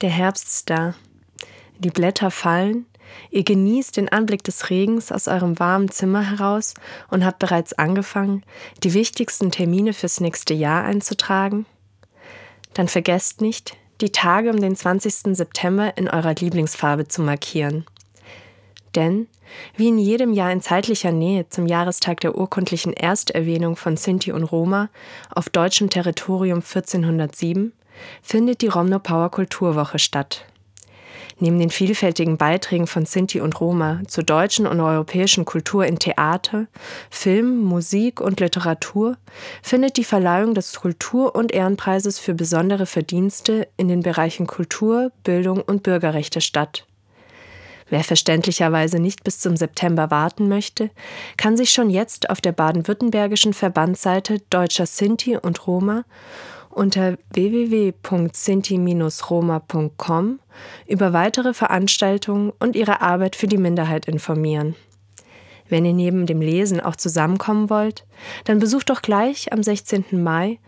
Der Herbst ist da. Die Blätter fallen. Ihr genießt den Anblick des Regens aus eurem warmen Zimmer heraus und habt bereits angefangen, die wichtigsten Termine fürs nächste Jahr einzutragen. Dann vergesst nicht, die Tage um den 20. September in eurer Lieblingsfarbe zu markieren. Denn, wie in jedem Jahr in zeitlicher Nähe zum Jahrestag der urkundlichen Ersterwähnung von Sinti und Roma auf deutschem Territorium 1407, findet die Romno Power Kulturwoche statt. Neben den vielfältigen Beiträgen von Sinti und Roma zur deutschen und europäischen Kultur in Theater, Film, Musik und Literatur findet die Verleihung des Kultur- und Ehrenpreises für besondere Verdienste in den Bereichen Kultur, Bildung und Bürgerrechte statt. Wer verständlicherweise nicht bis zum September warten möchte, kann sich schon jetzt auf der baden-württembergischen Verbandsseite Deutscher Sinti und Roma unter www.sinti-roma.com über weitere Veranstaltungen und ihre Arbeit für die Minderheit informieren. Wenn ihr neben dem Lesen auch zusammenkommen wollt, dann besucht doch gleich am 16. Mai,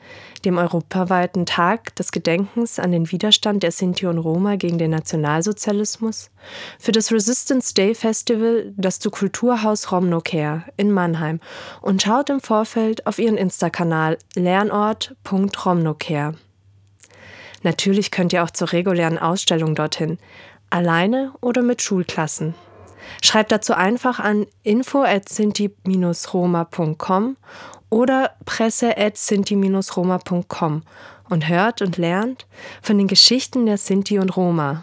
dem europaweiten Tag des Gedenkens an den Widerstand der Sinti und Roma gegen den Nationalsozialismus, für das Resistance Day Festival das zu Kulturhaus Romnocare in Mannheim und schaut im Vorfeld auf ihren Insta-Kanal lernort.romnocare. Natürlich könnt ihr auch zur regulären Ausstellung dorthin, alleine oder mit Schulklassen. Schreibt dazu einfach an info@sinti-roma.com oder presse@sinti-roma.com und hört und lernt von den Geschichten der Sinti und Roma.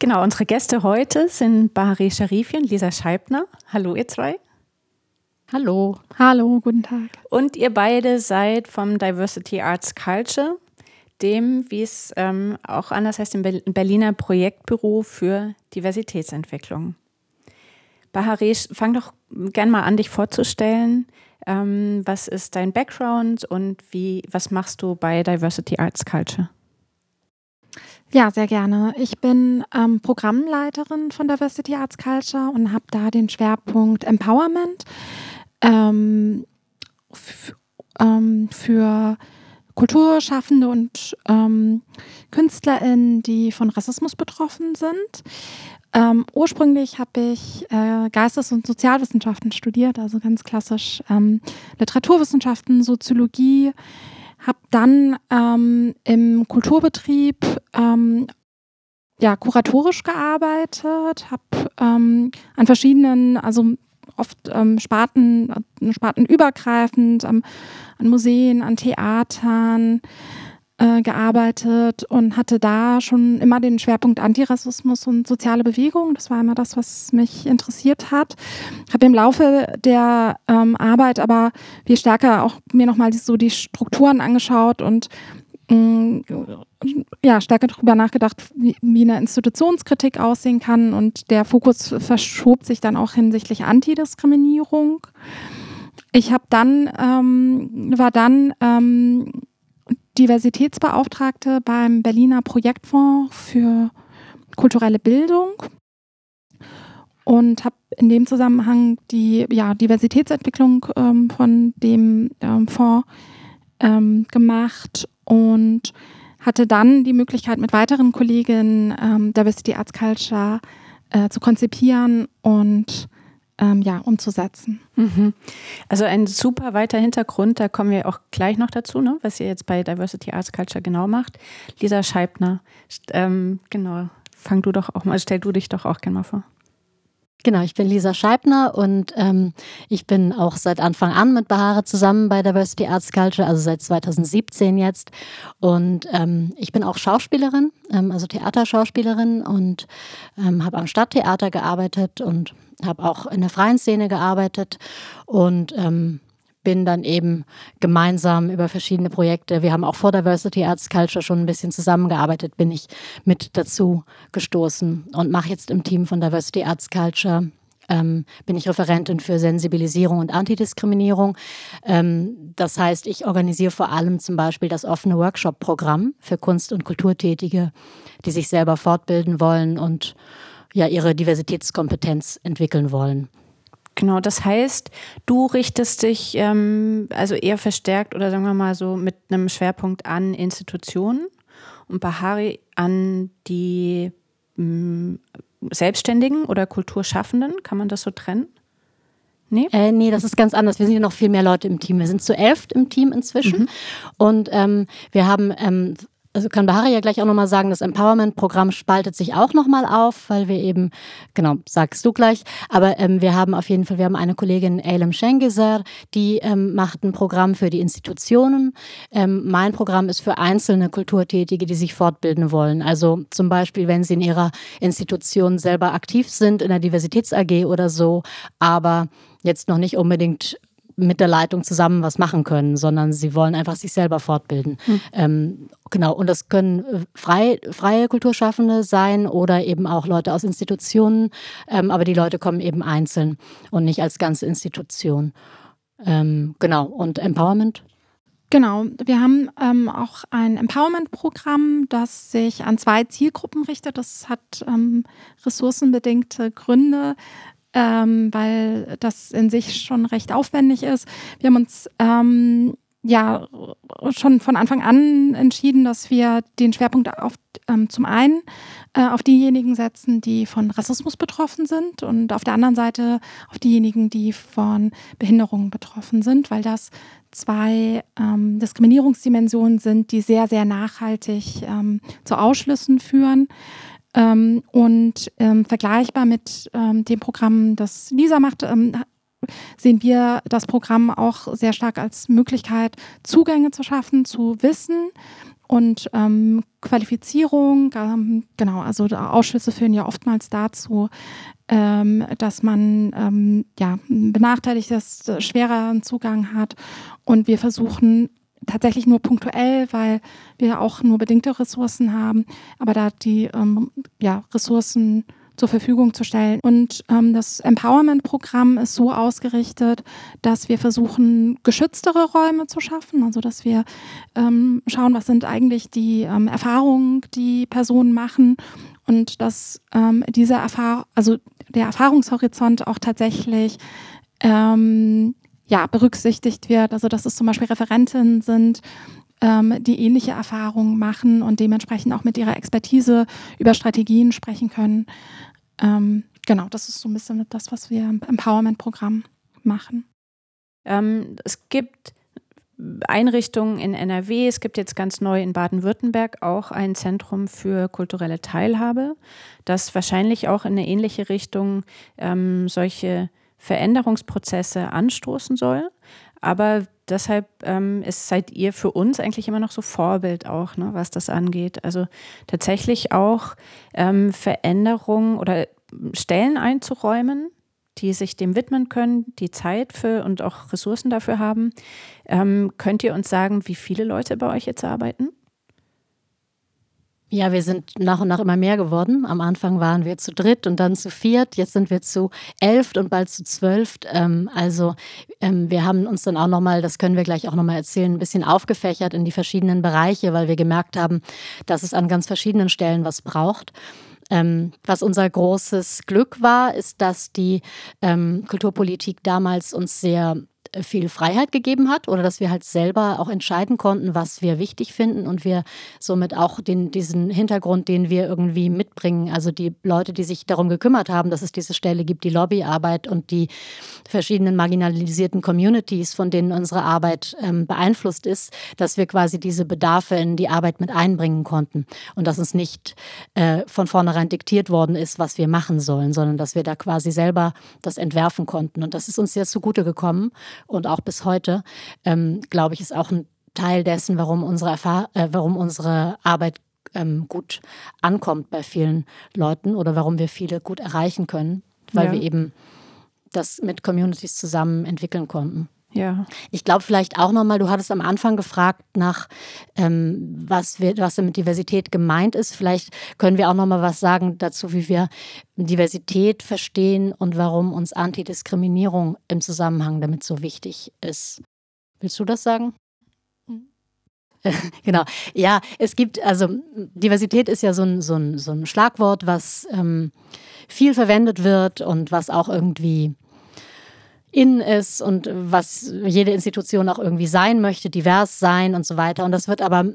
Genau, unsere Gäste heute sind Bahare Sharifi und Lisa Scheibner. Hallo, ihr zwei. Hallo. Hallo, guten Tag. Und ihr beide seid vom Diversity Arts Culture, dem, wie es ähm, auch anders heißt, im Berliner Projektbüro für Diversitätsentwicklung. Bahare, fang doch gern mal an, dich vorzustellen. Ähm, was ist dein Background und wie, was machst du bei Diversity Arts Culture? Ja, sehr gerne. Ich bin ähm, Programmleiterin von Diversity Arts Culture und habe da den Schwerpunkt Empowerment ähm, ähm, für Kulturschaffende und ähm, KünstlerInnen, die von Rassismus betroffen sind. Ähm, ursprünglich habe ich äh, Geistes- und Sozialwissenschaften studiert, also ganz klassisch ähm, Literaturwissenschaften, Soziologie, habe dann ähm, im Kulturbetrieb ähm, ja, kuratorisch gearbeitet, habe ähm, an verschiedenen, also oft ähm, Sparten, äh, spartenübergreifend, an Museen, an Theatern, äh, gearbeitet und hatte da schon immer den Schwerpunkt Antirassismus und soziale Bewegung. Das war immer das, was mich interessiert hat. Habe im Laufe der ähm, Arbeit aber viel stärker auch mir nochmal so die Strukturen angeschaut und mm, ja, stärker darüber nachgedacht, wie, wie, eine Institutionskritik aussehen kann. Und der Fokus verschob sich dann auch hinsichtlich Antidiskriminierung. Ich habe dann, ähm, war dann ähm, Diversitätsbeauftragte beim Berliner Projektfonds für kulturelle Bildung und habe in dem Zusammenhang die ja, Diversitätsentwicklung ähm, von dem ähm, Fonds ähm, gemacht und hatte dann die Möglichkeit, mit weiteren Kolleginnen ähm, Diversity Arts Culture äh, zu konzipieren und ähm, ja, umzusetzen. Mhm. Also ein super weiter Hintergrund, da kommen wir auch gleich noch dazu, ne, was ihr jetzt bei Diversity Arts Culture genau macht. Lisa Scheibner, ähm, genau, fang du doch auch mal, stell du dich doch auch gerne mal vor. Genau, ich bin Lisa Scheibner und ähm, ich bin auch seit Anfang an mit Bahare zusammen bei Diversity Arts Culture, also seit 2017 jetzt. Und ähm, ich bin auch Schauspielerin, ähm, also Theaterschauspielerin und ähm, habe am Stadttheater gearbeitet und habe auch in der freien Szene gearbeitet und ähm, bin dann eben gemeinsam über verschiedene Projekte, wir haben auch vor Diversity Arts Culture schon ein bisschen zusammengearbeitet, bin ich mit dazu gestoßen und mache jetzt im Team von Diversity Arts Culture ähm, bin ich Referentin für Sensibilisierung und Antidiskriminierung. Ähm, das heißt, ich organisiere vor allem zum Beispiel das offene Workshop-Programm für Kunst- und Kulturtätige, die sich selber fortbilden wollen und ja ihre Diversitätskompetenz entwickeln wollen. Genau, das heißt, du richtest dich ähm, also eher verstärkt oder sagen wir mal so mit einem Schwerpunkt an Institutionen und Bahari an die mh, Selbstständigen oder Kulturschaffenden. Kann man das so trennen? Nee? Äh, nee, das ist ganz anders. Wir sind ja noch viel mehr Leute im Team. Wir sind zu elf im Team inzwischen. Mhm. Und ähm, wir haben ähm, also kann Bahari ja gleich auch nochmal sagen, das Empowerment-Programm spaltet sich auch nochmal auf, weil wir eben, genau, sagst du gleich, aber ähm, wir haben auf jeden Fall, wir haben eine Kollegin, Eilem Schengeser, die ähm, macht ein Programm für die Institutionen. Ähm, mein Programm ist für einzelne Kulturtätige, die sich fortbilden wollen. Also zum Beispiel, wenn sie in ihrer Institution selber aktiv sind, in der Diversitäts-AG oder so, aber jetzt noch nicht unbedingt mit der Leitung zusammen was machen können, sondern sie wollen einfach sich selber fortbilden. Mhm. Ähm, genau, und das können äh, frei, freie Kulturschaffende sein oder eben auch Leute aus Institutionen, ähm, aber die Leute kommen eben einzeln und nicht als ganze Institution. Ähm, genau, und Empowerment? Genau, wir haben ähm, auch ein Empowerment-Programm, das sich an zwei Zielgruppen richtet. Das hat ähm, ressourcenbedingte Gründe ähm, weil das in sich schon recht aufwendig ist. Wir haben uns ähm, ja schon von Anfang an entschieden, dass wir den Schwerpunkt auf, ähm, zum einen äh, auf diejenigen setzen, die von Rassismus betroffen sind und auf der anderen Seite auf diejenigen, die von Behinderungen betroffen sind, weil das zwei ähm, Diskriminierungsdimensionen sind, die sehr, sehr nachhaltig ähm, zu Ausschlüssen führen. Ähm, und ähm, vergleichbar mit ähm, dem Programm, das Lisa macht, ähm, sehen wir das Programm auch sehr stark als Möglichkeit, Zugänge zu schaffen zu Wissen und ähm, Qualifizierung. Ähm, genau, also Ausschüsse führen ja oftmals dazu, dass man ja, benachteiligtes, schwereren Zugang hat. Und wir versuchen tatsächlich nur punktuell, weil wir auch nur bedingte Ressourcen haben, aber da die ähm, ja, Ressourcen zur Verfügung zu stellen. Und ähm, das Empowerment-Programm ist so ausgerichtet, dass wir versuchen, geschütztere Räume zu schaffen. Also dass wir ähm, schauen, was sind eigentlich die ähm, Erfahrungen, die Personen machen und dass ähm, diese Erfahrung, also der Erfahrungshorizont auch tatsächlich ähm, ja, berücksichtigt wird. Also dass es zum Beispiel Referentinnen sind, ähm, die ähnliche Erfahrungen machen und dementsprechend auch mit ihrer Expertise über Strategien sprechen können. Ähm, genau, das ist so ein bisschen das, was wir im Empowerment-Programm machen. Ähm, es gibt Einrichtungen in NRW. Es gibt jetzt ganz neu in Baden-Württemberg auch ein Zentrum für kulturelle Teilhabe, das wahrscheinlich auch in eine ähnliche Richtung ähm, solche Veränderungsprozesse anstoßen soll. Aber deshalb ähm, ist, seid ihr für uns eigentlich immer noch so Vorbild auch, ne, was das angeht. Also tatsächlich auch ähm, Veränderungen oder Stellen einzuräumen, die sich dem widmen können, die Zeit für und auch Ressourcen dafür haben. Ähm, könnt ihr uns sagen, wie viele Leute bei euch jetzt arbeiten? Ja, wir sind nach und nach immer mehr geworden. Am Anfang waren wir zu dritt und dann zu viert. Jetzt sind wir zu elf und bald zu zwölf. Ähm, also ähm, wir haben uns dann auch nochmal, das können wir gleich auch nochmal erzählen, ein bisschen aufgefächert in die verschiedenen Bereiche, weil wir gemerkt haben, dass es an ganz verschiedenen Stellen was braucht. Ähm, was unser großes Glück war, ist, dass die ähm, Kulturpolitik damals uns sehr viel Freiheit gegeben hat oder dass wir halt selber auch entscheiden konnten, was wir wichtig finden und wir somit auch den, diesen Hintergrund, den wir irgendwie mitbringen, also die Leute, die sich darum gekümmert haben, dass es diese Stelle gibt, die Lobbyarbeit und die verschiedenen marginalisierten Communities, von denen unsere Arbeit ähm, beeinflusst ist, dass wir quasi diese Bedarfe in die Arbeit mit einbringen konnten und dass uns nicht äh, von vornherein diktiert worden ist, was wir machen sollen, sondern dass wir da quasi selber das entwerfen konnten. Und das ist uns sehr zugute gekommen und auch bis heute, ähm, glaube ich, ist auch ein Teil dessen, warum unsere, Erfahr äh, warum unsere Arbeit ähm, gut ankommt bei vielen Leuten oder warum wir viele gut erreichen können, weil ja. wir eben das mit Communities zusammen entwickeln konnten. Ja. Ich glaube vielleicht auch nochmal, du hattest am Anfang gefragt nach, ähm, was, wir, was mit Diversität gemeint ist. Vielleicht können wir auch nochmal was sagen dazu, wie wir Diversität verstehen und warum uns Antidiskriminierung im Zusammenhang damit so wichtig ist. Willst du das sagen? Mhm. genau. Ja, es gibt, also Diversität ist ja so ein, so ein, so ein Schlagwort, was ähm, viel verwendet wird und was auch irgendwie in ist und was jede Institution auch irgendwie sein möchte, divers sein und so weiter. Und das wird aber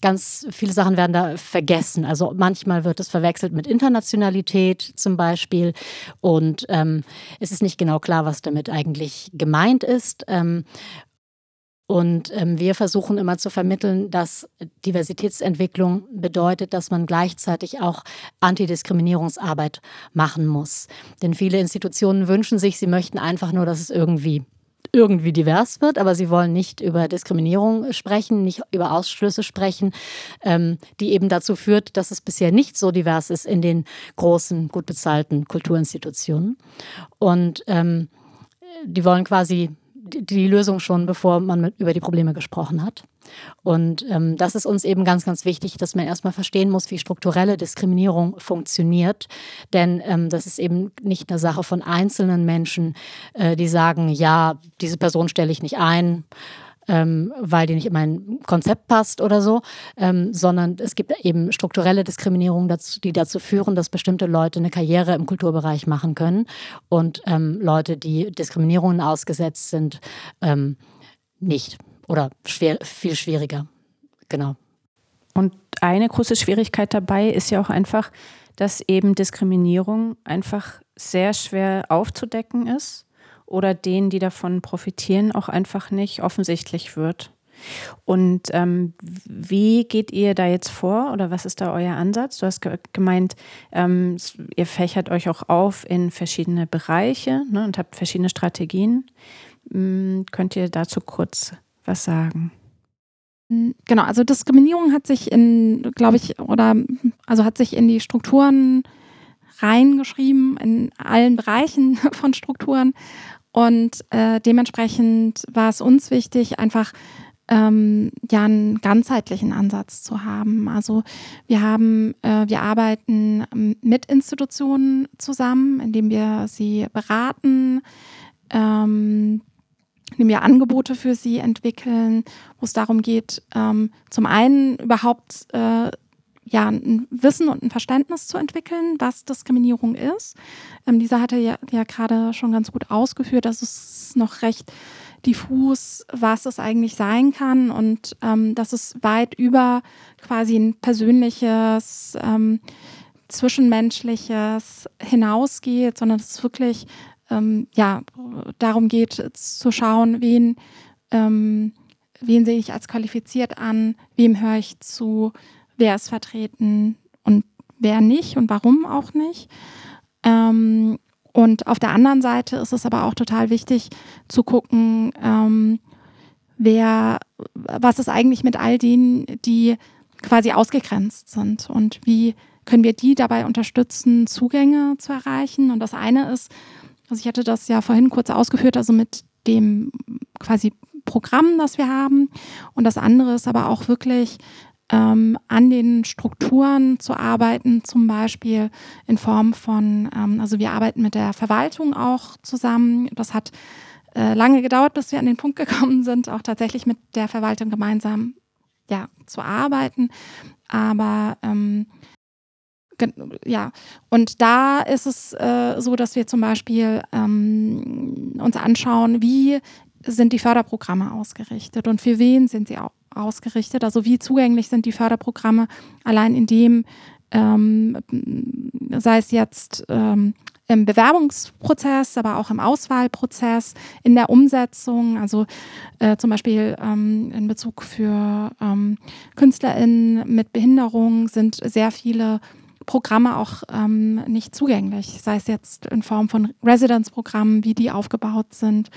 ganz viele Sachen werden da vergessen. Also manchmal wird es verwechselt mit Internationalität zum Beispiel und ähm, es ist nicht genau klar, was damit eigentlich gemeint ist. Ähm, und ähm, wir versuchen immer zu vermitteln, dass Diversitätsentwicklung bedeutet, dass man gleichzeitig auch Antidiskriminierungsarbeit machen muss. Denn viele Institutionen wünschen sich, sie möchten einfach nur, dass es irgendwie irgendwie divers wird, aber sie wollen nicht über Diskriminierung sprechen, nicht über Ausschlüsse sprechen, ähm, die eben dazu führt, dass es bisher nicht so divers ist in den großen, gut bezahlten Kulturinstitutionen. Und ähm, die wollen quasi die Lösung schon, bevor man mit, über die Probleme gesprochen hat. Und ähm, das ist uns eben ganz, ganz wichtig, dass man erstmal verstehen muss, wie strukturelle Diskriminierung funktioniert. Denn ähm, das ist eben nicht eine Sache von einzelnen Menschen, äh, die sagen, ja, diese Person stelle ich nicht ein ähm, weil die nicht in mein Konzept passt oder so, ähm, sondern es gibt eben strukturelle Diskriminierungen, dazu, die dazu führen, dass bestimmte Leute eine Karriere im Kulturbereich machen können und ähm, Leute, die Diskriminierungen ausgesetzt sind, ähm, nicht oder schwer, viel schwieriger. Genau. Und eine große Schwierigkeit dabei ist ja auch einfach, dass eben Diskriminierung einfach sehr schwer aufzudecken ist oder denen, die davon profitieren, auch einfach nicht offensichtlich wird. Und ähm, wie geht ihr da jetzt vor oder was ist da euer Ansatz? Du hast gemeint, ähm, ihr fächert euch auch auf in verschiedene Bereiche ne, und habt verschiedene Strategien. Ähm, könnt ihr dazu kurz was sagen? Genau, also Diskriminierung hat sich in, glaube ich, oder also hat sich in die Strukturen reingeschrieben, in allen Bereichen von Strukturen. Und äh, dementsprechend war es uns wichtig, einfach ähm, ja einen ganzheitlichen Ansatz zu haben. Also wir haben, äh, wir arbeiten mit Institutionen zusammen, indem wir sie beraten, ähm, indem wir Angebote für sie entwickeln, wo es darum geht, ähm, zum einen überhaupt äh, ja, ein Wissen und ein Verständnis zu entwickeln, was Diskriminierung ist. Ähm, Lisa hatte ja, ja gerade schon ganz gut ausgeführt, dass es noch recht diffus, was es eigentlich sein kann und ähm, dass es weit über quasi ein persönliches, ähm, zwischenmenschliches hinausgeht, sondern dass es wirklich ähm, ja, darum geht zu schauen, wen, ähm, wen sehe ich als qualifiziert an, wem höre ich zu, wer ist vertreten und wer nicht und warum auch nicht. Ähm, und auf der anderen Seite ist es aber auch total wichtig zu gucken, ähm, wer, was ist eigentlich mit all denen, die quasi ausgegrenzt sind und wie können wir die dabei unterstützen, Zugänge zu erreichen. Und das eine ist, also ich hatte das ja vorhin kurz ausgeführt, also mit dem quasi Programm, das wir haben. Und das andere ist aber auch wirklich ähm, an den Strukturen zu arbeiten, zum Beispiel in Form von, ähm, also wir arbeiten mit der Verwaltung auch zusammen. Das hat äh, lange gedauert, bis wir an den Punkt gekommen sind, auch tatsächlich mit der Verwaltung gemeinsam ja, zu arbeiten. Aber ähm, ja, und da ist es äh, so, dass wir zum Beispiel ähm, uns anschauen, wie sind die Förderprogramme ausgerichtet und für wen sind sie auch ausgerichtet? Also wie zugänglich sind die Förderprogramme? Allein in dem, ähm, sei es jetzt ähm, im Bewerbungsprozess, aber auch im Auswahlprozess, in der Umsetzung, also äh, zum Beispiel ähm, in Bezug für ähm, KünstlerInnen mit Behinderung sind sehr viele Programme auch ähm, nicht zugänglich, sei es jetzt in Form von Residenzprogrammen, wie die aufgebaut sind,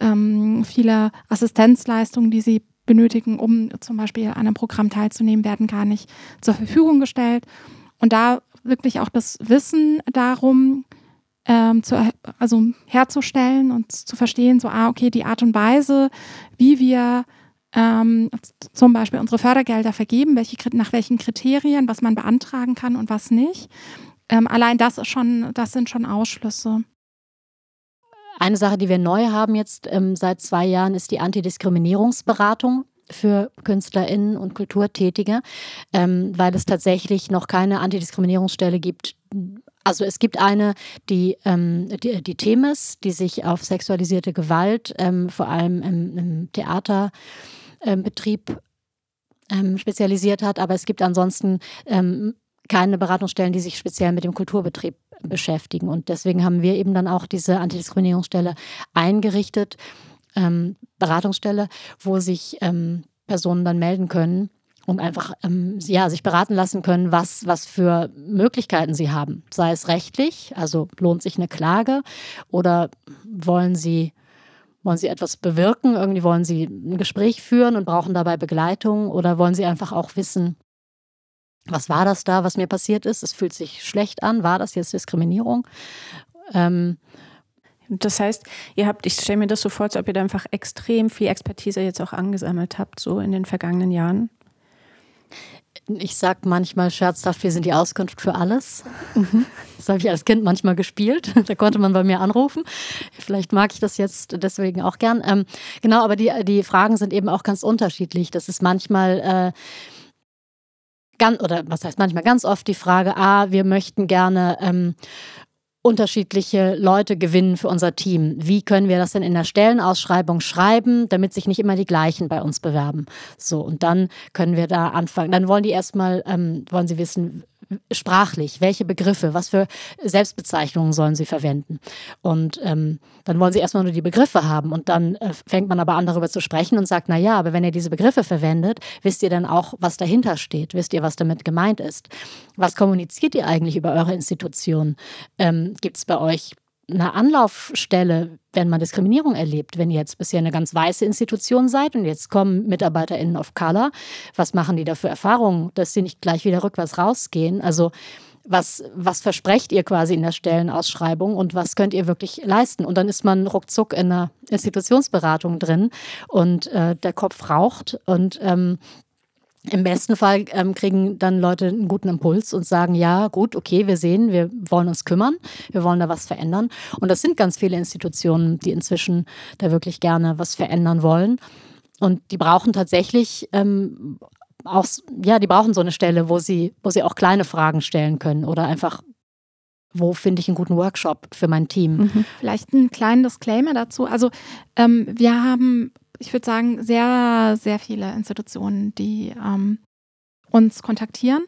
ähm, viele Assistenzleistungen, die sie benötigen, um zum Beispiel an einem Programm teilzunehmen, werden gar nicht zur Verfügung gestellt. Und da wirklich auch das Wissen darum ähm, zu, also herzustellen und zu verstehen, so, ah, okay, die Art und Weise, wie wir ähm, zum Beispiel unsere Fördergelder vergeben, welche, nach welchen Kriterien, was man beantragen kann und was nicht. Ähm, allein das ist schon, das sind schon Ausschlüsse. Eine Sache, die wir neu haben jetzt ähm, seit zwei Jahren, ist die Antidiskriminierungsberatung für KünstlerInnen und Kulturtätige, ähm, weil es tatsächlich noch keine Antidiskriminierungsstelle gibt. Also es gibt eine, die, ähm, die, die Themis, die sich auf sexualisierte Gewalt, ähm, vor allem im, im Theaterbetrieb ähm, spezialisiert hat, aber es gibt ansonsten ähm, keine Beratungsstellen, die sich speziell mit dem Kulturbetrieb beschäftigen. Und deswegen haben wir eben dann auch diese Antidiskriminierungsstelle eingerichtet, ähm, Beratungsstelle, wo sich ähm, Personen dann melden können und einfach ähm, ja, sich beraten lassen können, was, was für Möglichkeiten sie haben. Sei es rechtlich, also lohnt sich eine Klage oder wollen sie, wollen sie etwas bewirken, irgendwie wollen sie ein Gespräch führen und brauchen dabei Begleitung oder wollen sie einfach auch wissen, was war das da, was mir passiert ist? Es fühlt sich schlecht an. War das jetzt Diskriminierung? Ähm, das heißt, ihr habt, ich stelle mir das so vor, als ob ihr da einfach extrem viel Expertise jetzt auch angesammelt habt, so in den vergangenen Jahren. Ich sage manchmal scherzhaft, wir sind die Auskunft für alles. Mhm. Das habe ich als Kind manchmal gespielt. Da konnte man bei mir anrufen. Vielleicht mag ich das jetzt deswegen auch gern. Ähm, genau, aber die, die Fragen sind eben auch ganz unterschiedlich. Das ist manchmal. Äh, ganz, oder was heißt manchmal ganz oft die Frage, ah, wir möchten gerne ähm, unterschiedliche Leute gewinnen für unser Team. Wie können wir das denn in der Stellenausschreibung schreiben, damit sich nicht immer die gleichen bei uns bewerben? So, und dann können wir da anfangen. Dann wollen die erstmal, ähm, wollen sie wissen, sprachlich, welche Begriffe, was für Selbstbezeichnungen sollen sie verwenden. Und ähm, dann wollen sie erstmal nur die Begriffe haben und dann äh, fängt man aber an darüber zu sprechen und sagt, na ja, aber wenn ihr diese Begriffe verwendet, wisst ihr dann auch, was dahinter steht, wisst ihr, was damit gemeint ist. Was kommuniziert ihr eigentlich über eure Institution? Ähm, Gibt es bei euch eine Anlaufstelle, wenn man Diskriminierung erlebt. Wenn ihr jetzt bisher eine ganz weiße Institution seid und jetzt kommen MitarbeiterInnen of Color, was machen die da für Erfahrungen, dass sie nicht gleich wieder rückwärts rausgehen? Also was, was versprecht ihr quasi in der Stellenausschreibung und was könnt ihr wirklich leisten? Und dann ist man ruckzuck in einer Institutionsberatung drin und äh, der Kopf raucht und ähm, im besten Fall ähm, kriegen dann Leute einen guten Impuls und sagen, ja, gut, okay, wir sehen, wir wollen uns kümmern, wir wollen da was verändern. Und das sind ganz viele Institutionen, die inzwischen da wirklich gerne was verändern wollen. Und die brauchen tatsächlich ähm, auch, ja, die brauchen so eine Stelle, wo sie, wo sie auch kleine Fragen stellen können oder einfach wo finde ich einen guten Workshop für mein Team? Mhm. Vielleicht einen kleinen Disclaimer dazu. Also ähm, wir haben ich würde sagen, sehr, sehr viele Institutionen, die ähm, uns kontaktieren.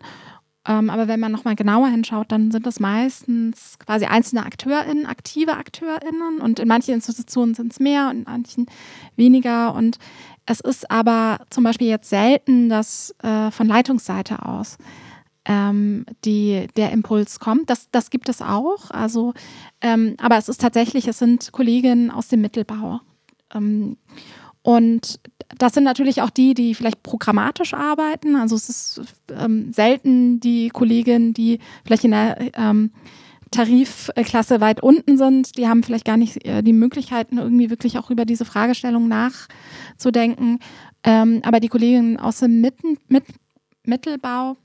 Ähm, aber wenn man nochmal genauer hinschaut, dann sind das meistens quasi einzelne AkteurInnen, aktive AkteurInnen. Und in manchen Institutionen sind es mehr und in manchen weniger. Und es ist aber zum Beispiel jetzt selten, dass äh, von Leitungsseite aus ähm, die, der Impuls kommt. Das, das gibt es auch. Also, ähm, aber es ist tatsächlich, es sind Kolleginnen aus dem Mittelbau. Und das sind natürlich auch die, die vielleicht programmatisch arbeiten. Also es ist ähm, selten die Kolleginnen, die vielleicht in der ähm, Tarifklasse weit unten sind. Die haben vielleicht gar nicht äh, die Möglichkeiten, irgendwie wirklich auch über diese Fragestellung nachzudenken. Ähm, aber die Kolleginnen aus dem Mitten, mit, Mittelbau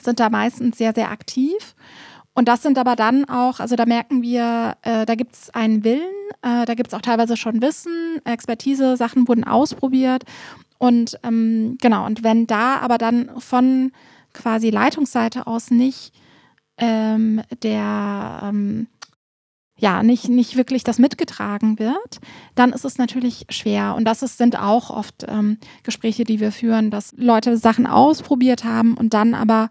sind da meistens sehr, sehr aktiv. Und das sind aber dann auch, also da merken wir, äh, da gibt es einen Willen, äh, da gibt es auch teilweise schon Wissen, Expertise, Sachen wurden ausprobiert. Und ähm, genau, und wenn da aber dann von quasi Leitungsseite aus nicht ähm, der ähm, ja, nicht, nicht wirklich das mitgetragen wird, dann ist es natürlich schwer. Und das ist, sind auch oft ähm, Gespräche, die wir führen, dass Leute Sachen ausprobiert haben und dann aber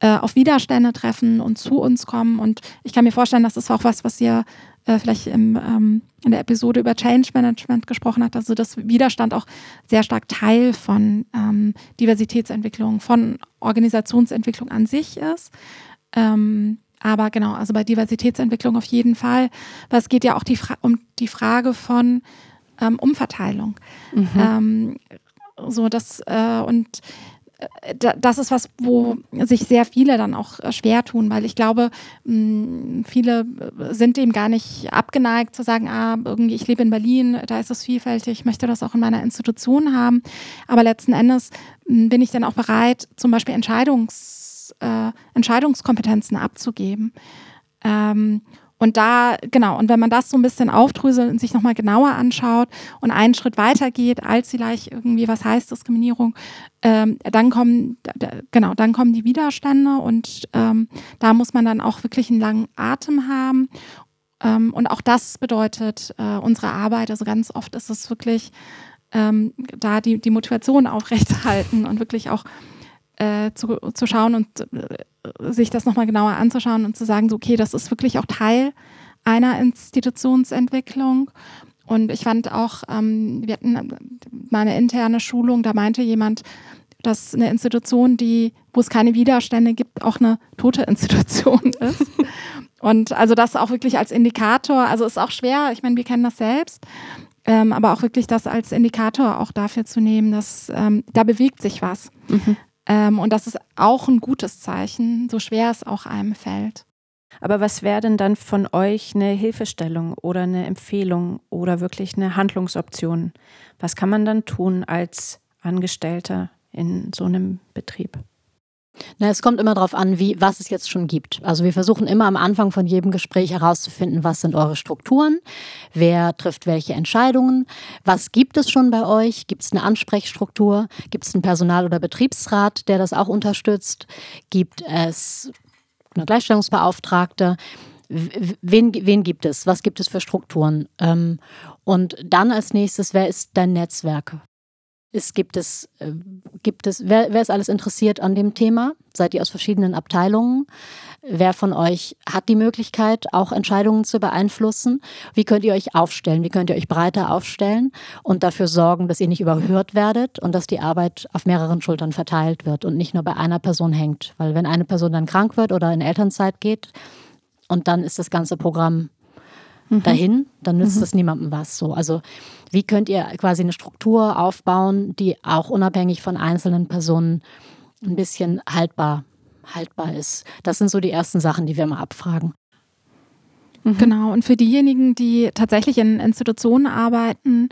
äh, auf Widerstände treffen und zu uns kommen. Und ich kann mir vorstellen, das ist auch was, was ihr äh, vielleicht im, ähm, in der Episode über Change Management gesprochen habt, also dass Widerstand auch sehr stark Teil von ähm, Diversitätsentwicklung, von Organisationsentwicklung an sich ist. Ähm, aber genau, also bei Diversitätsentwicklung auf jeden Fall. Weil es geht ja auch die um die Frage von ähm, Umverteilung. Mhm. Ähm, so das äh, und das ist was, wo sich sehr viele dann auch äh, schwer tun, weil ich glaube, viele sind dem gar nicht abgeneigt zu sagen, ah, irgendwie, ich lebe in Berlin, da ist es vielfältig, ich möchte das auch in meiner Institution haben. Aber letzten Endes bin ich dann auch bereit, zum Beispiel Entscheidungs, äh, Entscheidungskompetenzen abzugeben. Ähm, und da, genau, und wenn man das so ein bisschen aufdröselt und sich nochmal genauer anschaut und einen Schritt weiter geht, als vielleicht irgendwie, was heißt Diskriminierung, ähm, dann kommen, genau, dann kommen die Widerstände und ähm, da muss man dann auch wirklich einen langen Atem haben. Ähm, und auch das bedeutet äh, unsere Arbeit. Also ganz oft ist es wirklich ähm, da die, die Motivation aufrechtzuerhalten und wirklich auch äh, zu, zu schauen und äh, sich das nochmal genauer anzuschauen und zu sagen, so, okay, das ist wirklich auch Teil einer Institutionsentwicklung. Und ich fand auch, ähm, wir hatten mal eine interne Schulung, da meinte jemand, dass eine Institution, die, wo es keine Widerstände gibt, auch eine tote Institution ist. Und also das auch wirklich als Indikator, also ist auch schwer, ich meine, wir kennen das selbst, ähm, aber auch wirklich das als Indikator auch dafür zu nehmen, dass ähm, da bewegt sich was. Mhm. Ähm, und das ist auch ein gutes Zeichen, so schwer es auch einem fällt. Aber was wäre denn dann von euch eine Hilfestellung oder eine Empfehlung oder wirklich eine Handlungsoption? Was kann man dann tun als Angestellter in so einem Betrieb? Na, es kommt immer darauf an, wie, was es jetzt schon gibt. Also wir versuchen immer am Anfang von jedem Gespräch herauszufinden, was sind eure Strukturen, wer trifft welche Entscheidungen, was gibt es schon bei euch, gibt es eine Ansprechstruktur, gibt es einen Personal- oder Betriebsrat, der das auch unterstützt, gibt es eine Gleichstellungsbeauftragte, wen, wen gibt es, was gibt es für Strukturen. Ähm, und dann als nächstes, wer ist dein Netzwerk? Ist, gibt es, äh, gibt es, wer, wer ist alles interessiert an dem Thema? Seid ihr aus verschiedenen Abteilungen? Wer von euch hat die Möglichkeit, auch Entscheidungen zu beeinflussen? Wie könnt ihr euch aufstellen? Wie könnt ihr euch breiter aufstellen und dafür sorgen, dass ihr nicht überhört werdet und dass die Arbeit auf mehreren Schultern verteilt wird und nicht nur bei einer Person hängt? Weil wenn eine Person dann krank wird oder in Elternzeit geht und dann ist das ganze Programm mhm. dahin, dann nützt mhm. es niemandem was. So, also wie könnt ihr quasi eine Struktur aufbauen, die auch unabhängig von einzelnen Personen ein bisschen haltbar, haltbar ist? Das sind so die ersten Sachen, die wir mal abfragen. Mhm. Genau, und für diejenigen, die tatsächlich in Institutionen arbeiten,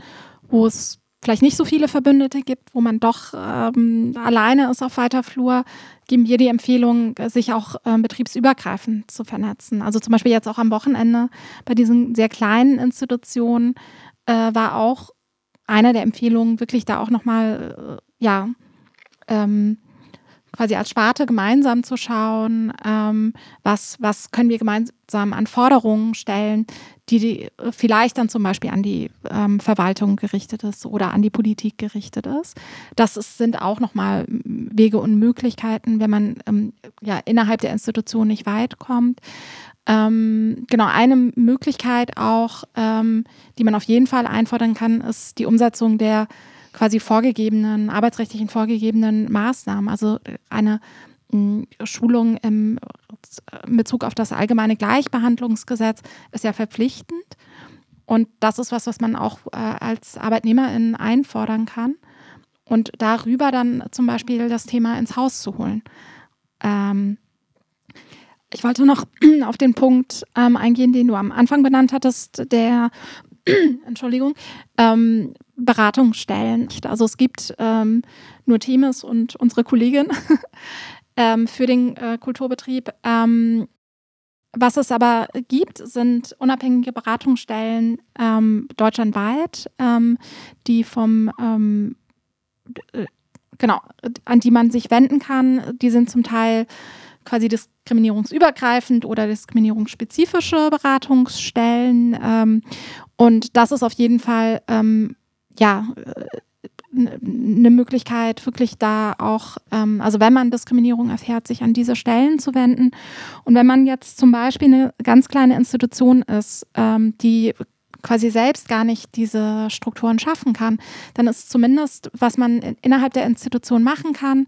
wo es vielleicht nicht so viele Verbündete gibt, wo man doch ähm, alleine ist auf weiter Flur, geben wir die Empfehlung, sich auch ähm, betriebsübergreifend zu vernetzen. Also zum Beispiel jetzt auch am Wochenende bei diesen sehr kleinen Institutionen äh, war auch einer der Empfehlungen, wirklich da auch nochmal, äh, ja, ähm, quasi als Sparte gemeinsam zu schauen, ähm, was, was können wir gemeinsam an Forderungen stellen, die, die vielleicht dann zum Beispiel an die ähm, Verwaltung gerichtet ist oder an die Politik gerichtet ist. Das ist, sind auch nochmal Wege und Möglichkeiten, wenn man ähm, ja, innerhalb der Institution nicht weit kommt. Ähm, genau, eine Möglichkeit auch, ähm, die man auf jeden Fall einfordern kann, ist die Umsetzung der quasi vorgegebenen, arbeitsrechtlichen vorgegebenen Maßnahmen. Also äh, eine hm, Schulung im Bezug auf das allgemeine Gleichbehandlungsgesetz ist ja verpflichtend. Und das ist was, was man auch äh, als Arbeitnehmerin einfordern kann. Und darüber dann zum Beispiel das Thema ins Haus zu holen. Ähm, ich wollte noch auf den Punkt ähm, eingehen, den du am Anfang benannt hattest, der Entschuldigung, ähm, Beratungsstellen. Also es gibt ähm, nur Themis und unsere Kollegin ähm, für den äh, Kulturbetrieb. Ähm, was es aber gibt, sind unabhängige Beratungsstellen ähm, deutschlandweit, ähm, die vom ähm, äh, genau, an die man sich wenden kann. Die sind zum Teil quasi diskriminierungsübergreifend oder diskriminierungsspezifische Beratungsstellen. Und das ist auf jeden Fall ähm, ja eine Möglichkeit, wirklich da auch, ähm, also wenn man Diskriminierung erfährt, sich an diese Stellen zu wenden. Und wenn man jetzt zum Beispiel eine ganz kleine Institution ist, ähm, die quasi selbst gar nicht diese Strukturen schaffen kann, dann ist zumindest, was man innerhalb der Institution machen kann,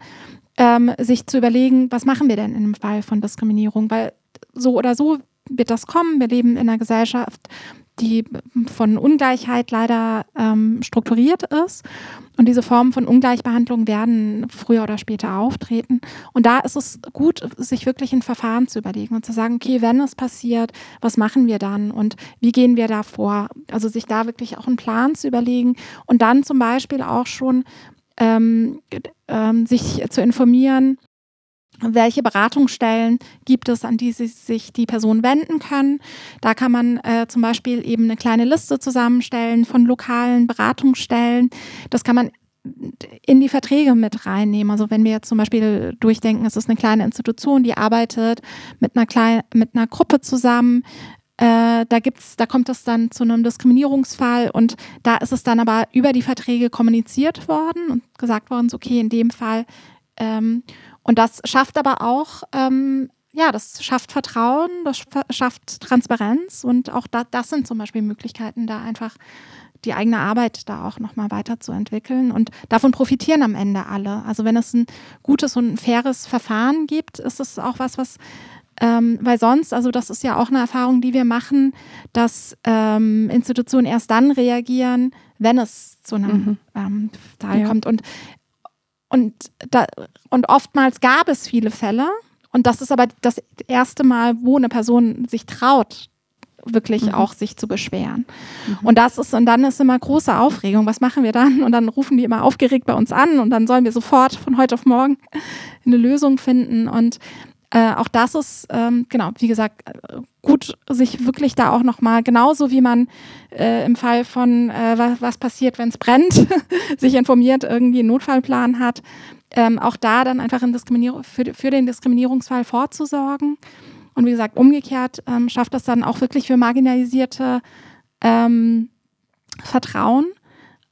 ähm, sich zu überlegen, was machen wir denn einem Fall von Diskriminierung? Weil so oder so wird das kommen. Wir leben in einer Gesellschaft, die von Ungleichheit leider ähm, strukturiert ist. Und diese Formen von Ungleichbehandlung werden früher oder später auftreten. Und da ist es gut, sich wirklich ein Verfahren zu überlegen und zu sagen, okay, wenn es passiert, was machen wir dann und wie gehen wir da vor? Also sich da wirklich auch einen Plan zu überlegen und dann zum Beispiel auch schon ähm, ähm, sich zu informieren, welche Beratungsstellen gibt es, an die sich die Personen wenden können. Da kann man äh, zum Beispiel eben eine kleine Liste zusammenstellen von lokalen Beratungsstellen. Das kann man in die Verträge mit reinnehmen. Also wenn wir jetzt zum Beispiel durchdenken, es ist eine kleine Institution, die arbeitet mit einer, kleinen, mit einer Gruppe zusammen, äh, da gibt's, da kommt es dann zu einem Diskriminierungsfall und da ist es dann aber über die Verträge kommuniziert worden und gesagt worden, so, okay, in dem Fall ähm, und das schafft aber auch, ähm, ja, das schafft Vertrauen, das schafft Transparenz und auch da, das sind zum Beispiel Möglichkeiten, da einfach die eigene Arbeit da auch nochmal weiterzuentwickeln. Und davon profitieren am Ende alle. Also wenn es ein gutes und ein faires Verfahren gibt, ist es auch was, was ähm, weil sonst, also das ist ja auch eine Erfahrung, die wir machen, dass ähm, Institutionen erst dann reagieren, wenn es zu einem mhm. ähm, Teil ja. kommt. Und und, da, und oftmals gab es viele Fälle. Und das ist aber das erste Mal, wo eine Person sich traut, wirklich mhm. auch sich zu beschweren. Mhm. Und das ist, und dann ist immer große Aufregung. Was machen wir dann? Und dann rufen die immer aufgeregt bei uns an und dann sollen wir sofort von heute auf morgen eine Lösung finden. Und äh, auch das ist, ähm, genau, wie gesagt, gut, sich wirklich da auch nochmal, genauso wie man äh, im Fall von, äh, was, was, passiert, wenn es brennt, sich informiert, irgendwie einen Notfallplan hat, ähm, auch da dann einfach für, für, den Diskriminierungsfall vorzusorgen. Und wie gesagt, umgekehrt ähm, schafft das dann auch wirklich für marginalisierte ähm, Vertrauen,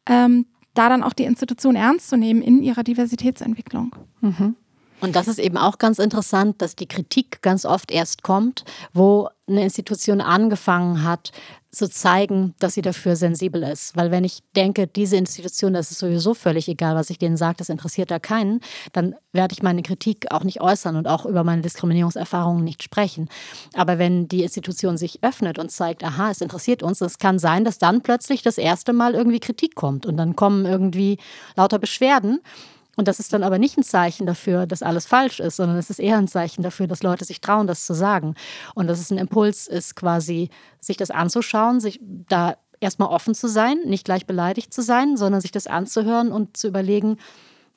ähm, da dann auch die Institution ernst zu nehmen in ihrer Diversitätsentwicklung. Mhm. Und das ist eben auch ganz interessant, dass die Kritik ganz oft erst kommt, wo eine Institution angefangen hat, zu zeigen, dass sie dafür sensibel ist. Weil wenn ich denke, diese Institution, das ist sowieso völlig egal, was ich denen sage, das interessiert da keinen, dann werde ich meine Kritik auch nicht äußern und auch über meine Diskriminierungserfahrungen nicht sprechen. Aber wenn die Institution sich öffnet und zeigt, aha, es interessiert uns, es kann sein, dass dann plötzlich das erste Mal irgendwie Kritik kommt und dann kommen irgendwie lauter Beschwerden. Und das ist dann aber nicht ein Zeichen dafür, dass alles falsch ist, sondern es ist eher ein Zeichen dafür, dass Leute sich trauen, das zu sagen. Und dass es ein Impuls ist, quasi sich das anzuschauen, sich da erstmal offen zu sein, nicht gleich beleidigt zu sein, sondern sich das anzuhören und zu überlegen,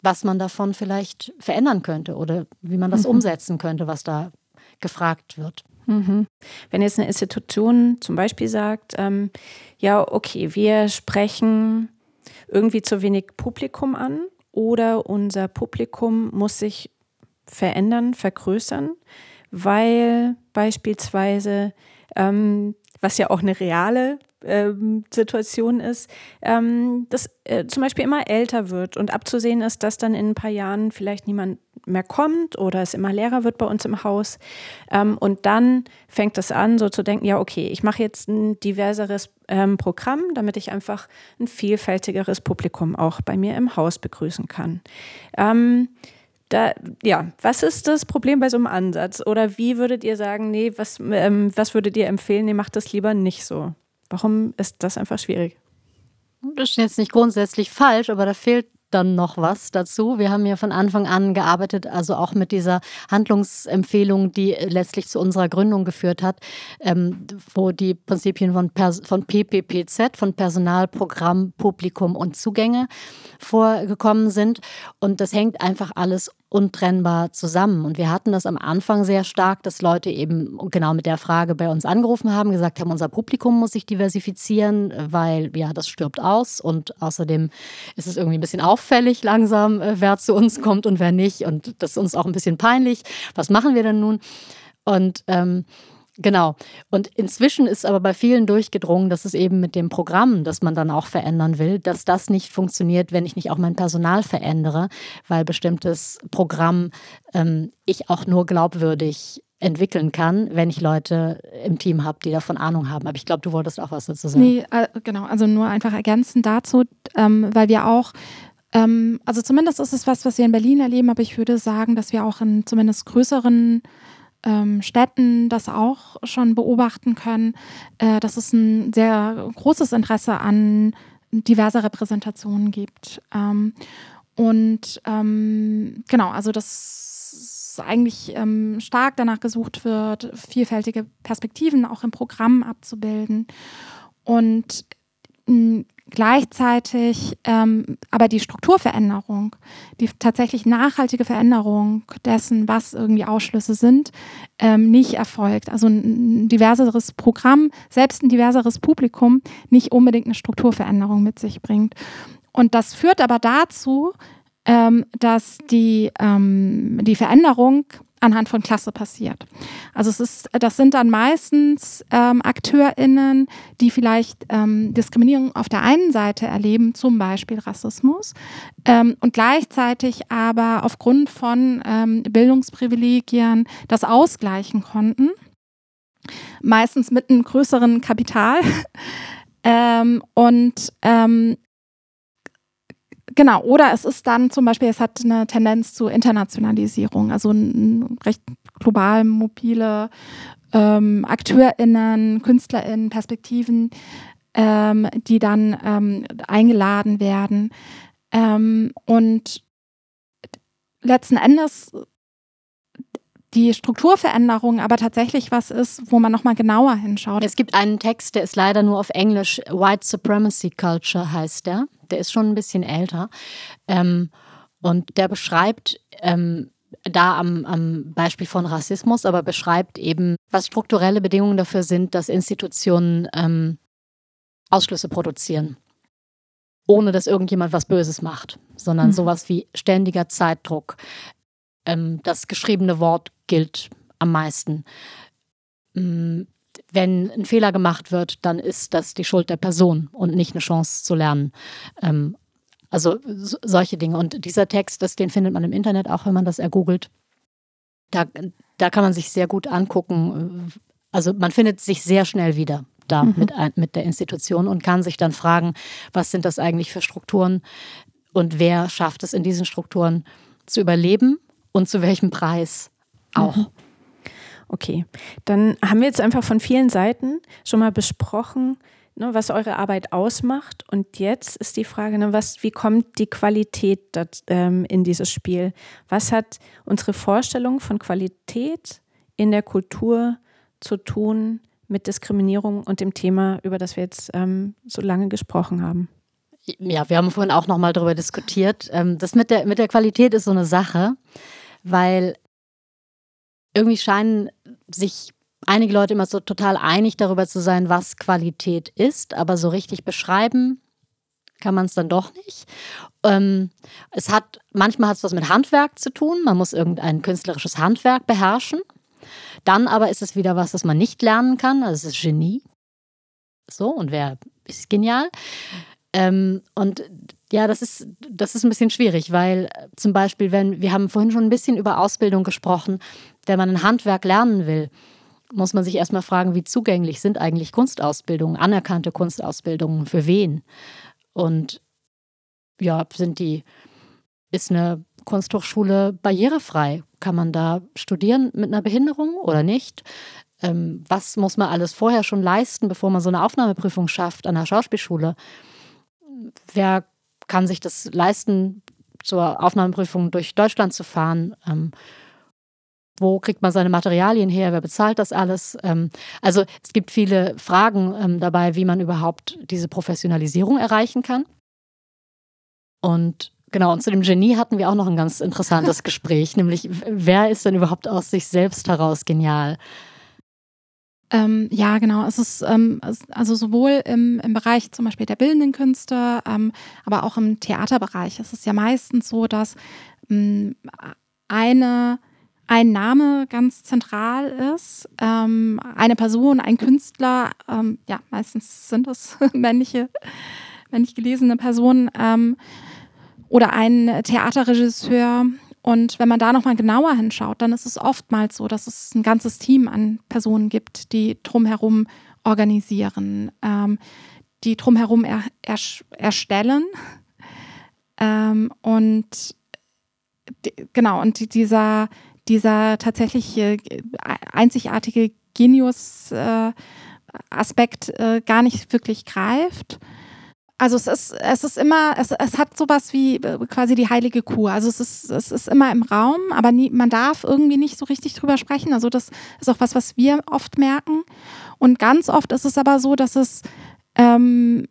was man davon vielleicht verändern könnte oder wie man das mhm. umsetzen könnte, was da gefragt wird. Mhm. Wenn jetzt eine Institution zum Beispiel sagt, ähm, ja, okay, wir sprechen irgendwie zu wenig Publikum an, oder unser Publikum muss sich verändern, vergrößern, weil beispielsweise, ähm, was ja auch eine reale ähm, Situation ist, ähm, dass äh, zum Beispiel immer älter wird und abzusehen ist, dass dann in ein paar Jahren vielleicht niemand mehr kommt oder es immer leerer wird bei uns im Haus. Ähm, und dann fängt es an, so zu denken, ja, okay, ich mache jetzt ein diverseres ähm, Programm, damit ich einfach ein vielfältigeres Publikum auch bei mir im Haus begrüßen kann. Ähm, da, ja, was ist das Problem bei so einem Ansatz? Oder wie würdet ihr sagen, nee, was, ähm, was würdet ihr empfehlen, nee, macht das lieber nicht so? Warum ist das einfach schwierig? Das ist jetzt nicht grundsätzlich falsch, aber da fehlt dann noch was dazu. Wir haben ja von Anfang an gearbeitet, also auch mit dieser Handlungsempfehlung, die letztlich zu unserer Gründung geführt hat, ähm, wo die Prinzipien von, Pers von PPPZ, von Personalprogramm, Publikum und Zugänge vorgekommen sind. Und das hängt einfach alles untrennbar zusammen. Und wir hatten das am Anfang sehr stark, dass Leute eben genau mit der Frage bei uns angerufen haben, gesagt haben, unser Publikum muss sich diversifizieren, weil ja, das stirbt aus und außerdem ist es irgendwie ein bisschen auffällig langsam, äh, wer zu uns kommt und wer nicht. Und das ist uns auch ein bisschen peinlich. Was machen wir denn nun? Und ähm, Genau. Und inzwischen ist aber bei vielen durchgedrungen, dass es eben mit dem Programm, das man dann auch verändern will, dass das nicht funktioniert, wenn ich nicht auch mein Personal verändere, weil bestimmtes Programm ähm, ich auch nur glaubwürdig entwickeln kann, wenn ich Leute im Team habe, die davon Ahnung haben. Aber ich glaube, du wolltest auch was dazu sagen. Nee, äh, genau. Also nur einfach ergänzend dazu, ähm, weil wir auch ähm, also zumindest ist es was, was wir in Berlin erleben, aber ich würde sagen, dass wir auch in zumindest größeren ähm, Städten das auch schon beobachten können, äh, dass es ein sehr großes Interesse an diverser Repräsentationen gibt. Ähm, und ähm, genau, also dass eigentlich ähm, stark danach gesucht wird, vielfältige Perspektiven auch im Programm abzubilden. Und gleichzeitig ähm, aber die Strukturveränderung, die tatsächlich nachhaltige Veränderung dessen, was irgendwie Ausschlüsse sind, ähm, nicht erfolgt. Also ein diverseres Programm, selbst ein diverseres Publikum nicht unbedingt eine Strukturveränderung mit sich bringt. Und das führt aber dazu, ähm, dass die, ähm, die Veränderung anhand von Klasse passiert. Also es ist, das sind dann meistens ähm, AkteurInnen, die vielleicht ähm, Diskriminierung auf der einen Seite erleben, zum Beispiel Rassismus, ähm, und gleichzeitig aber aufgrund von ähm, Bildungsprivilegien das ausgleichen konnten, meistens mit einem größeren Kapital. Ähm, und ähm, Genau, oder es ist dann zum Beispiel, es hat eine Tendenz zur Internationalisierung, also recht global mobile ähm, AkteurInnen, KünstlerInnen, Perspektiven, ähm, die dann ähm, eingeladen werden. Ähm, und letzten Endes die Strukturveränderung aber tatsächlich was ist, wo man nochmal genauer hinschaut. Es gibt einen Text, der ist leider nur auf Englisch, White Supremacy Culture heißt der. Der ist schon ein bisschen älter. Ähm, und der beschreibt, ähm, da am, am, Beispiel von Rassismus, aber beschreibt eben, was strukturelle Bedingungen dafür sind, dass Institutionen ähm, Ausschlüsse produzieren. Ohne dass irgendjemand was Böses macht, sondern mhm. sowas wie ständiger Zeitdruck. Ähm, das geschriebene Wort gilt am meisten. Wenn ein Fehler gemacht wird, dann ist das die Schuld der Person und nicht eine Chance zu lernen. Ähm, also so, solche Dinge. Und dieser Text, das, den findet man im Internet auch, wenn man das ergoogelt. Da, da kann man sich sehr gut angucken. Also man findet sich sehr schnell wieder da mhm. mit, mit der Institution und kann sich dann fragen, was sind das eigentlich für Strukturen und wer schafft es in diesen Strukturen zu überleben und zu welchem Preis auch. Mhm. Okay, dann haben wir jetzt einfach von vielen Seiten schon mal besprochen, ne, was eure Arbeit ausmacht. Und jetzt ist die Frage, ne, was, wie kommt die Qualität das, ähm, in dieses Spiel? Was hat unsere Vorstellung von Qualität in der Kultur zu tun mit Diskriminierung und dem Thema, über das wir jetzt ähm, so lange gesprochen haben? Ja, wir haben vorhin auch nochmal darüber diskutiert. Ähm, das mit der, mit der Qualität ist so eine Sache, weil irgendwie scheinen sich einige Leute immer so total einig darüber zu sein, was Qualität ist, aber so richtig beschreiben kann man es dann doch nicht. Ähm, es hat, manchmal hat es was mit Handwerk zu tun. Man muss irgendein künstlerisches Handwerk beherrschen. Dann aber ist es wieder was, das man nicht lernen kann. Also es ist Genie. So, und wer ist genial? Ähm, und ja, das ist, das ist ein bisschen schwierig, weil äh, zum Beispiel, wenn, wir haben vorhin schon ein bisschen über Ausbildung gesprochen, wenn man ein Handwerk lernen will, muss man sich erstmal fragen, wie zugänglich sind eigentlich Kunstausbildungen, anerkannte Kunstausbildungen für wen? Und ja, sind die, ist eine Kunsthochschule barrierefrei? Kann man da studieren mit einer Behinderung oder nicht? Ähm, was muss man alles vorher schon leisten, bevor man so eine Aufnahmeprüfung schafft an der Schauspielschule? Wer kann sich das leisten, zur Aufnahmeprüfung durch Deutschland zu fahren? Ähm, wo kriegt man seine Materialien her? Wer bezahlt das alles? Ähm, also es gibt viele Fragen ähm, dabei, wie man überhaupt diese Professionalisierung erreichen kann. Und genau, und zu dem Genie hatten wir auch noch ein ganz interessantes Gespräch, nämlich wer ist denn überhaupt aus sich selbst heraus genial? Ähm, ja, genau. Es ist ähm, also sowohl im, im Bereich zum Beispiel der bildenden Künste, ähm, aber auch im Theaterbereich. Es ist ja meistens so, dass ähm, eine ein Name ganz zentral ist, ähm, eine Person, ein Künstler, ähm, ja, meistens sind es männliche, männlich gelesene Personen oder ein Theaterregisseur und wenn man da nochmal genauer hinschaut, dann ist es oftmals so, dass es ein ganzes Team an Personen gibt, die drumherum organisieren, ähm, die drumherum er, er, erstellen. Ähm, und die, genau, und die, dieser, dieser tatsächliche einzigartige Genius-Aspekt äh, äh, gar nicht wirklich greift. Also es ist, es ist immer, es, es hat sowas wie äh, quasi die heilige Kuh. Also es ist, es ist immer im Raum, aber nie, man darf irgendwie nicht so richtig drüber sprechen. Also das ist auch was, was wir oft merken. Und ganz oft ist es aber so, dass es ähm,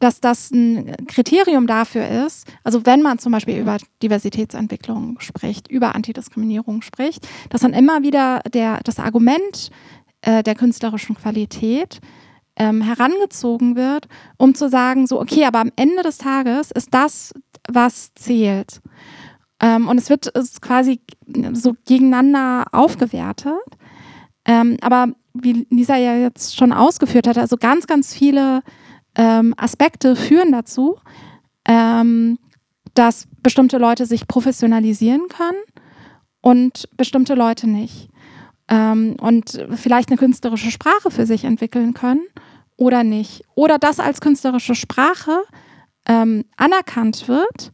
dass das ein Kriterium dafür ist, also wenn man zum Beispiel über Diversitätsentwicklung spricht, über Antidiskriminierung spricht, dass dann immer wieder der, das Argument äh, der künstlerischen Qualität ähm, herangezogen wird, um zu sagen, so, okay, aber am Ende des Tages ist das, was zählt. Ähm, und es wird es quasi so gegeneinander aufgewertet. Ähm, aber wie Lisa ja jetzt schon ausgeführt hat, also ganz, ganz viele ähm, Aspekte führen dazu, ähm, dass bestimmte Leute sich professionalisieren können und bestimmte Leute nicht. Ähm, und vielleicht eine künstlerische Sprache für sich entwickeln können oder nicht. Oder das als künstlerische Sprache ähm, anerkannt wird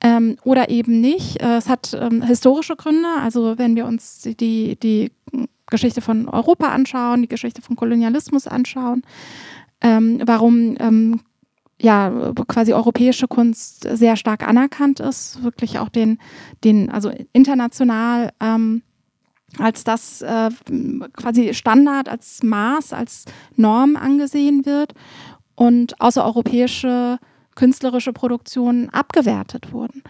ähm, oder eben nicht. Äh, es hat ähm, historische Gründe. Also wenn wir uns die, die Geschichte von Europa anschauen, die Geschichte von Kolonialismus anschauen, ähm, warum ähm, ja quasi europäische Kunst sehr stark anerkannt ist, wirklich auch den, den also international ähm, als das äh, quasi Standard, als Maß, als Norm angesehen wird und außereuropäische künstlerische Produktionen abgewertet wurden.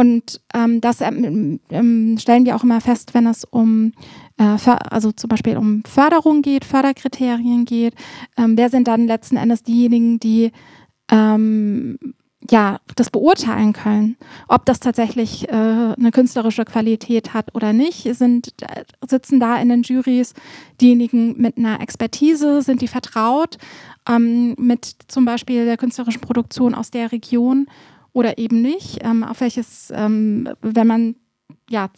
Und ähm, das ähm, ähm, stellen wir auch immer fest, wenn es um, äh, also zum Beispiel um Förderung geht, Förderkriterien geht. Ähm, wer sind dann letzten Endes diejenigen, die ähm, ja, das beurteilen können, ob das tatsächlich äh, eine künstlerische Qualität hat oder nicht. Sind, äh, sitzen da in den Juries diejenigen mit einer Expertise, sind die vertraut ähm, mit zum Beispiel der künstlerischen Produktion aus der Region oder eben nicht? Ähm, auf welches, ähm, wenn man ja,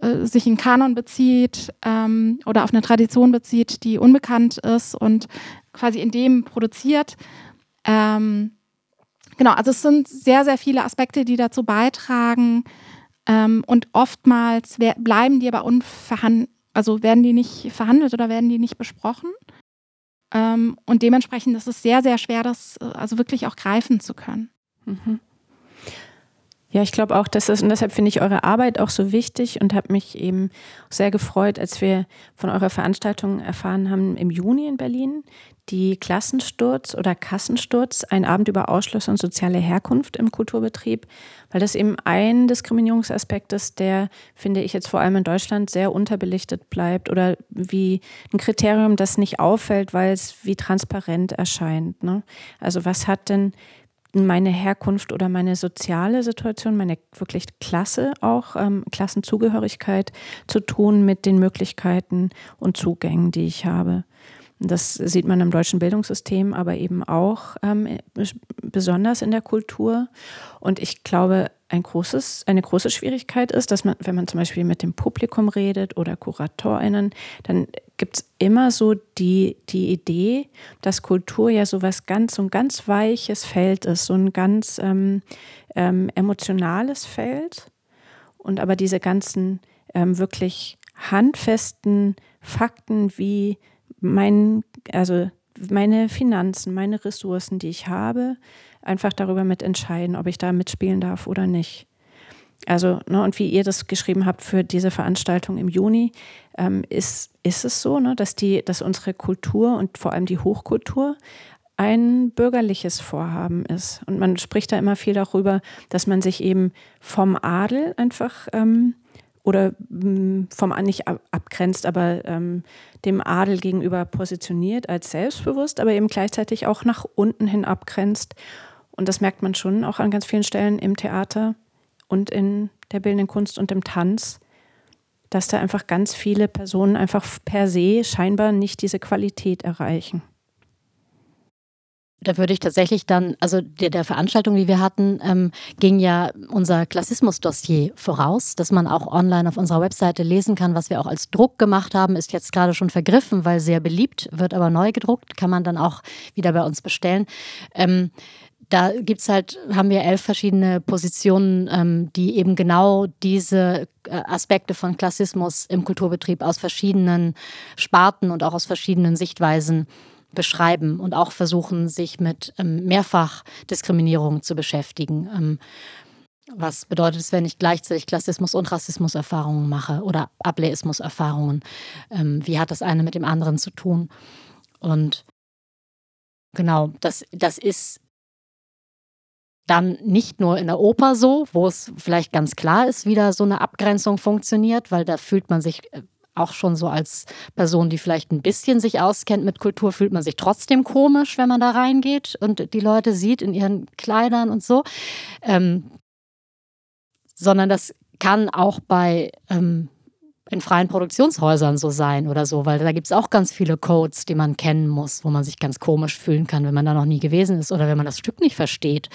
äh, sich in Kanon bezieht ähm, oder auf eine Tradition bezieht, die unbekannt ist und quasi in dem produziert, ähm, Genau, also es sind sehr, sehr viele Aspekte, die dazu beitragen. Ähm, und oftmals bleiben die aber unverhandelt, also werden die nicht verhandelt oder werden die nicht besprochen. Ähm, und dementsprechend ist es sehr, sehr schwer, das äh, also wirklich auch greifen zu können. Mhm. Ja, ich glaube auch, dass das, und deshalb finde ich eure Arbeit auch so wichtig und habe mich eben sehr gefreut, als wir von eurer Veranstaltung erfahren haben im Juni in Berlin, die Klassensturz oder Kassensturz, ein Abend über Ausschluss und soziale Herkunft im Kulturbetrieb, weil das eben ein Diskriminierungsaspekt ist, der, finde ich jetzt vor allem in Deutschland sehr unterbelichtet bleibt oder wie ein Kriterium, das nicht auffällt, weil es wie transparent erscheint. Ne? Also was hat denn meine Herkunft oder meine soziale Situation, meine wirklich Klasse auch, ähm, Klassenzugehörigkeit zu tun mit den Möglichkeiten und Zugängen, die ich habe. Das sieht man im deutschen Bildungssystem, aber eben auch ähm, besonders in der Kultur. Und ich glaube, ein großes, eine große Schwierigkeit ist, dass man, wenn man zum Beispiel mit dem Publikum redet oder KuratorInnen, dann gibt es immer so die, die Idee, dass Kultur ja so was ganz, so ein ganz weiches Feld ist, so ein ganz ähm, ähm, emotionales Feld. Und aber diese ganzen ähm, wirklich handfesten Fakten wie mein, also meine Finanzen, meine Ressourcen, die ich habe, einfach darüber mitentscheiden, ob ich da mitspielen darf oder nicht. Also, ne, und wie ihr das geschrieben habt für diese Veranstaltung im Juni, ähm, ist, ist es so, ne, dass, die, dass unsere Kultur und vor allem die Hochkultur ein bürgerliches Vorhaben ist. Und man spricht da immer viel darüber, dass man sich eben vom Adel einfach ähm, oder mm, vom nicht abgrenzt, aber ähm, dem Adel gegenüber positioniert als selbstbewusst, aber eben gleichzeitig auch nach unten hin abgrenzt. Und das merkt man schon auch an ganz vielen Stellen im Theater und in der bildenden Kunst und im Tanz, dass da einfach ganz viele Personen einfach per se scheinbar nicht diese Qualität erreichen. Da würde ich tatsächlich dann, also der, der Veranstaltung, die wir hatten, ähm, ging ja unser Klassismus-Dossier voraus, dass man auch online auf unserer Webseite lesen kann, was wir auch als Druck gemacht haben, ist jetzt gerade schon vergriffen, weil sehr beliebt, wird aber neu gedruckt, kann man dann auch wieder bei uns bestellen. Ähm, da gibt es halt, haben wir elf verschiedene Positionen, ähm, die eben genau diese äh, Aspekte von Klassismus im Kulturbetrieb aus verschiedenen Sparten und auch aus verschiedenen Sichtweisen beschreiben und auch versuchen, sich mit ähm, Mehrfachdiskriminierung zu beschäftigen. Ähm, was bedeutet es, wenn ich gleichzeitig Klassismus und Rassismuserfahrungen mache oder Ableismuserfahrungen? Ähm, wie hat das eine mit dem anderen zu tun? Und genau, das, das ist dann nicht nur in der Oper so, wo es vielleicht ganz klar ist, wie da so eine Abgrenzung funktioniert, weil da fühlt man sich äh, auch schon so als Person, die vielleicht ein bisschen sich auskennt mit Kultur, fühlt man sich trotzdem komisch, wenn man da reingeht und die Leute sieht in ihren Kleidern und so. Ähm, sondern das kann auch bei ähm, in freien Produktionshäusern so sein oder so, weil da gibt es auch ganz viele Codes, die man kennen muss, wo man sich ganz komisch fühlen kann, wenn man da noch nie gewesen ist oder wenn man das Stück nicht versteht,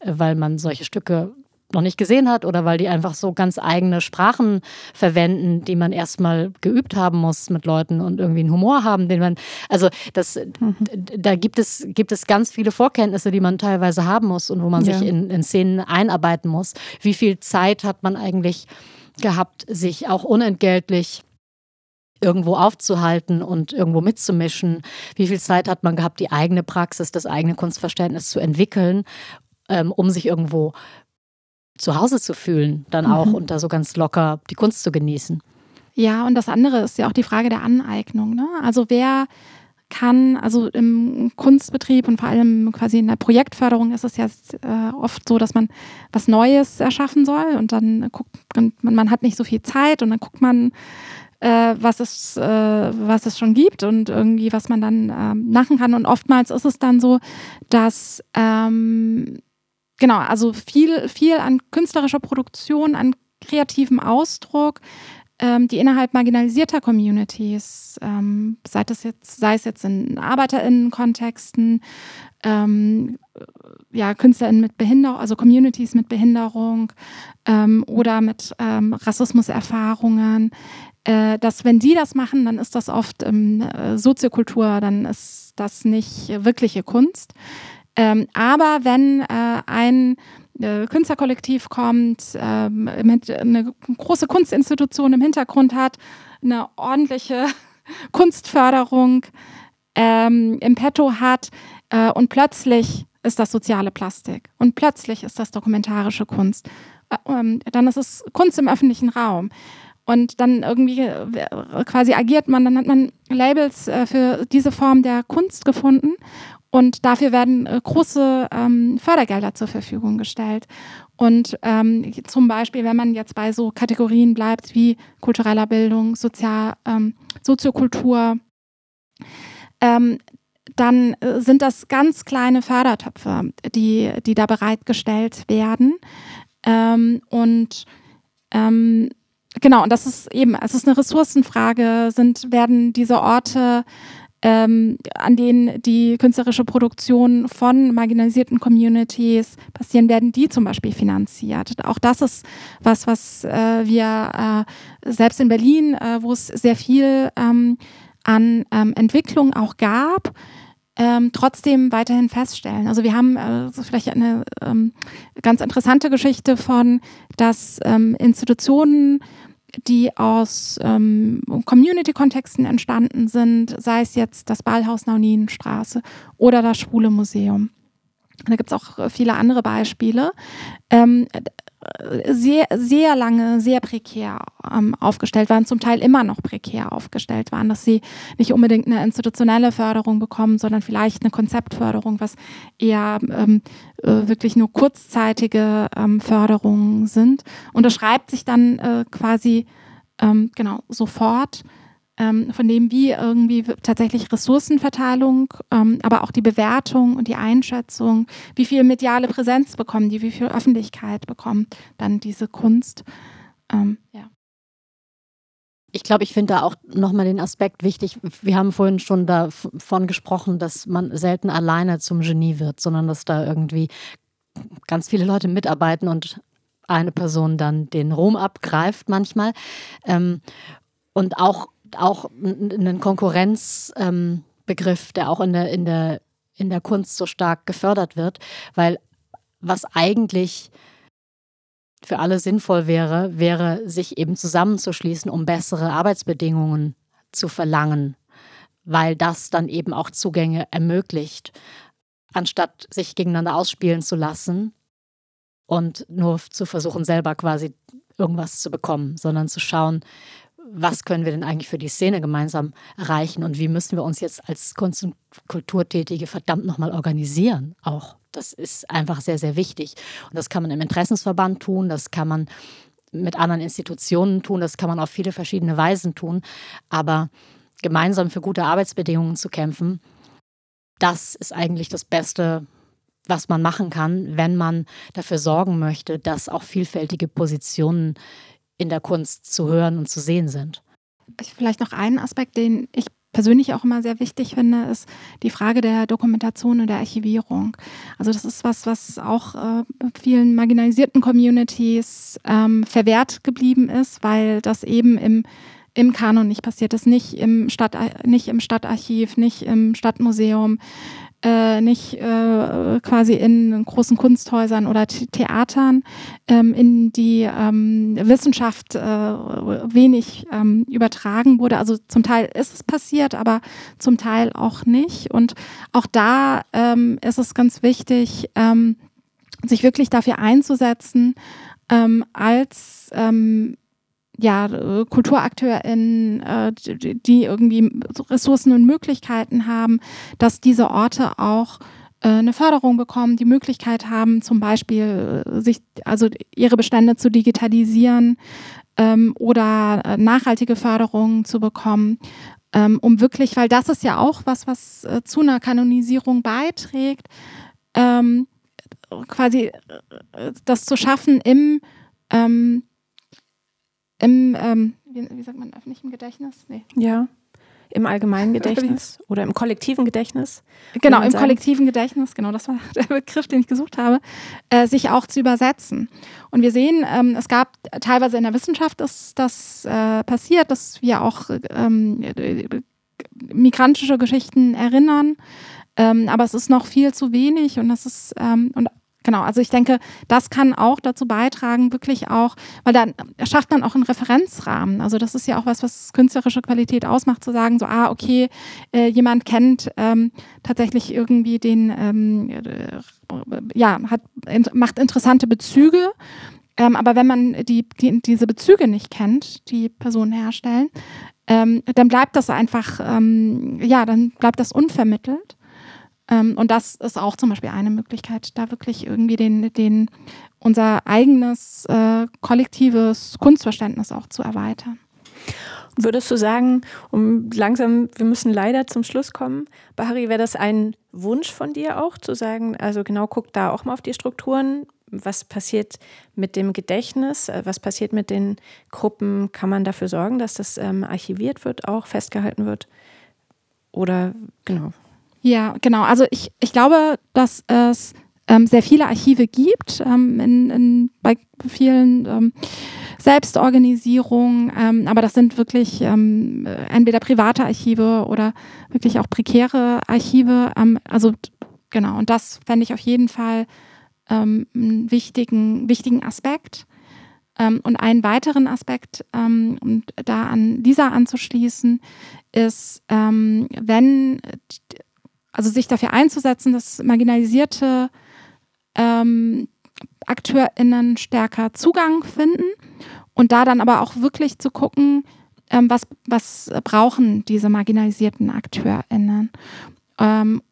äh, weil man solche Stücke noch nicht gesehen hat oder weil die einfach so ganz eigene Sprachen verwenden, die man erstmal geübt haben muss mit Leuten und irgendwie einen Humor haben, den man, also das, mhm. da gibt es, gibt es ganz viele Vorkenntnisse, die man teilweise haben muss und wo man ja. sich in, in Szenen einarbeiten muss. Wie viel Zeit hat man eigentlich gehabt, sich auch unentgeltlich irgendwo aufzuhalten und irgendwo mitzumischen? Wie viel Zeit hat man gehabt, die eigene Praxis, das eigene Kunstverständnis zu entwickeln, ähm, um sich irgendwo zu Hause zu fühlen, dann auch mhm. und da so ganz locker die Kunst zu genießen? Ja, und das andere ist ja auch die Frage der Aneignung. Ne? Also wer kann, also im Kunstbetrieb und vor allem quasi in der Projektförderung ist es ja äh, oft so, dass man was Neues erschaffen soll und dann guckt man, man hat nicht so viel Zeit und dann guckt man, äh, was, es, äh, was es schon gibt und irgendwie, was man dann ähm, machen kann. Und oftmals ist es dann so, dass ähm, genau, also viel, viel an künstlerischer Produktion, an kreativem Ausdruck ähm, die innerhalb marginalisierter Communities, ähm, sei, das jetzt, sei es jetzt in ArbeiterInnen-Kontexten, ähm, ja, KünstlerInnen mit Behinderung, also Communities mit Behinderung ähm, oder mit ähm, Rassismuserfahrungen, äh, dass wenn die das machen, dann ist das oft ähm, Soziokultur, dann ist das nicht wirkliche Kunst. Ähm, aber wenn äh, ein äh, Künstlerkollektiv kommt, ähm, eine große Kunstinstitution im Hintergrund hat, eine ordentliche Kunstförderung ähm, im Petto hat äh, und plötzlich ist das soziale Plastik und plötzlich ist das dokumentarische Kunst. Äh, ähm, dann ist es Kunst im öffentlichen Raum. Und dann irgendwie äh, quasi agiert man, dann hat man Labels äh, für diese Form der Kunst gefunden und dafür werden äh, große ähm, Fördergelder zur Verfügung gestellt. Und ähm, zum Beispiel, wenn man jetzt bei so Kategorien bleibt wie kultureller Bildung, Sozial, ähm, Soziokultur, ähm, dann äh, sind das ganz kleine Fördertöpfe, die, die da bereitgestellt werden. Ähm, und ähm, genau, und das ist eben, es ist eine Ressourcenfrage, sind, werden diese Orte ähm, an denen die künstlerische Produktion von marginalisierten Communities passieren, werden die zum Beispiel finanziert. Auch das ist was, was äh, wir äh, selbst in Berlin, äh, wo es sehr viel ähm, an ähm, Entwicklung auch gab, ähm, trotzdem weiterhin feststellen. Also wir haben äh, vielleicht eine ähm, ganz interessante Geschichte von, dass ähm, Institutionen die aus ähm, Community-Kontexten entstanden sind, sei es jetzt das Ballhaus Naunienstraße oder das Schwule Museum. Da gibt es auch viele andere Beispiele. Ähm, sehr, sehr lange, sehr prekär ähm, aufgestellt waren, zum Teil immer noch prekär aufgestellt waren, dass sie nicht unbedingt eine institutionelle Förderung bekommen, sondern vielleicht eine Konzeptförderung, was eher ähm, äh, wirklich nur kurzzeitige ähm, Förderungen sind. Und das schreibt sich dann äh, quasi ähm, genau sofort ähm, von dem, wie irgendwie tatsächlich Ressourcenverteilung, ähm, aber auch die Bewertung und die Einschätzung, wie viel mediale Präsenz bekommen die, wie viel Öffentlichkeit bekommt dann diese Kunst. Ähm, ja. Ich glaube, ich finde da auch nochmal den Aspekt wichtig. Wir haben vorhin schon davon gesprochen, dass man selten alleine zum Genie wird, sondern dass da irgendwie ganz viele Leute mitarbeiten und eine Person dann den Ruhm abgreift manchmal. Ähm, und auch auch einen Konkurrenzbegriff, ähm, der auch in der, in der in der Kunst so stark gefördert wird, weil was eigentlich für alle sinnvoll wäre, wäre, sich eben zusammenzuschließen, um bessere Arbeitsbedingungen zu verlangen, weil das dann eben auch Zugänge ermöglicht, anstatt sich gegeneinander ausspielen zu lassen und nur zu versuchen, selber quasi irgendwas zu bekommen, sondern zu schauen, was können wir denn eigentlich für die Szene gemeinsam erreichen und wie müssen wir uns jetzt als Kunst- und Kulturtätige verdammt nochmal organisieren auch. Das ist einfach sehr, sehr wichtig. Und das kann man im Interessensverband tun, das kann man mit anderen Institutionen tun, das kann man auf viele verschiedene Weisen tun. Aber gemeinsam für gute Arbeitsbedingungen zu kämpfen, das ist eigentlich das Beste, was man machen kann, wenn man dafür sorgen möchte, dass auch vielfältige Positionen in der Kunst zu hören und zu sehen sind. Vielleicht noch einen Aspekt, den ich persönlich auch immer sehr wichtig finde, ist die Frage der Dokumentation und der Archivierung. Also das ist was, was auch äh, vielen marginalisierten Communities ähm, verwehrt geblieben ist, weil das eben im im Kanon nicht passiert ist, nicht im, Stadt, nicht im Stadtarchiv, nicht im Stadtmuseum, äh, nicht äh, quasi in großen Kunsthäusern oder Theatern, ähm, in die ähm, Wissenschaft äh, wenig ähm, übertragen wurde. Also zum Teil ist es passiert, aber zum Teil auch nicht. Und auch da ähm, ist es ganz wichtig, ähm, sich wirklich dafür einzusetzen, ähm, als ja, KulturakteurInnen, äh, die irgendwie Ressourcen und Möglichkeiten haben, dass diese Orte auch äh, eine Förderung bekommen, die Möglichkeit haben, zum Beispiel äh, sich, also ihre Bestände zu digitalisieren ähm, oder nachhaltige Förderungen zu bekommen, ähm, um wirklich, weil das ist ja auch was, was zu einer Kanonisierung beiträgt, ähm, quasi das zu schaffen im ähm, im, ähm, wie, wie, sagt man, öffentlichen Gedächtnis? Nee. Ja. Im allgemeinen Gedächtnis oder im kollektiven Gedächtnis. Genau, im sagen. kollektiven Gedächtnis, genau, das war der Begriff, den ich gesucht habe, äh, sich auch zu übersetzen. Und wir sehen, ähm, es gab teilweise in der Wissenschaft ist das äh, passiert, dass wir auch ähm, migrantische Geschichten erinnern. Ähm, aber es ist noch viel zu wenig und das ist, ähm, und Genau, also ich denke, das kann auch dazu beitragen, wirklich auch, weil dann schafft man auch einen Referenzrahmen. Also das ist ja auch was, was künstlerische Qualität ausmacht, zu sagen, so, ah, okay, äh, jemand kennt ähm, tatsächlich irgendwie den, ähm, äh, ja, hat, macht interessante Bezüge. Ähm, aber wenn man die, die, diese Bezüge nicht kennt, die Personen herstellen, ähm, dann bleibt das einfach, ähm, ja, dann bleibt das unvermittelt. Ähm, und das ist auch zum Beispiel eine Möglichkeit, da wirklich irgendwie den, den, unser eigenes äh, kollektives Kunstverständnis auch zu erweitern. Würdest du sagen, um langsam, wir müssen leider zum Schluss kommen, Bahari, wäre das ein Wunsch von dir auch, zu sagen, also genau, guck da auch mal auf die Strukturen, was passiert mit dem Gedächtnis, äh, was passiert mit den Gruppen, kann man dafür sorgen, dass das ähm, archiviert wird, auch festgehalten wird? Oder genau. Ja, genau. Also ich, ich glaube, dass es ähm, sehr viele Archive gibt, ähm, in, in, bei vielen ähm, Selbstorganisierungen, ähm, aber das sind wirklich ähm, entweder private Archive oder wirklich auch prekäre Archive. Ähm, also genau, und das fände ich auf jeden Fall einen wichtigen, wichtigen Aspekt. und einen weiteren Aspekt, um da an Lisa anzuschließen, ist, wenn also sich dafür einzusetzen, dass marginalisierte ähm, AkteurInnen stärker Zugang finden und da dann aber auch wirklich zu gucken, ähm, was, was brauchen diese marginalisierten AkteurInnen. Ähm,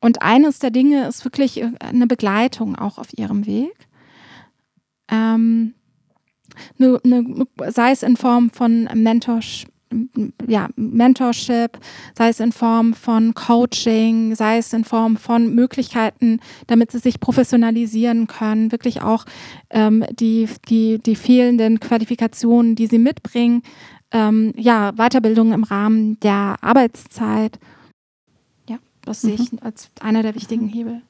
und eines der Dinge ist wirklich eine Begleitung auch auf ihrem Weg. Ähm, eine, eine, sei es in Form von Mentorship ja, Mentorship, sei es in Form von Coaching, sei es in Form von Möglichkeiten, damit sie sich professionalisieren können, wirklich auch ähm, die, die, die fehlenden Qualifikationen, die sie mitbringen, ähm, ja, Weiterbildung im Rahmen der Arbeitszeit. Ja, das mhm. sehe ich als einer der wichtigen Hebel.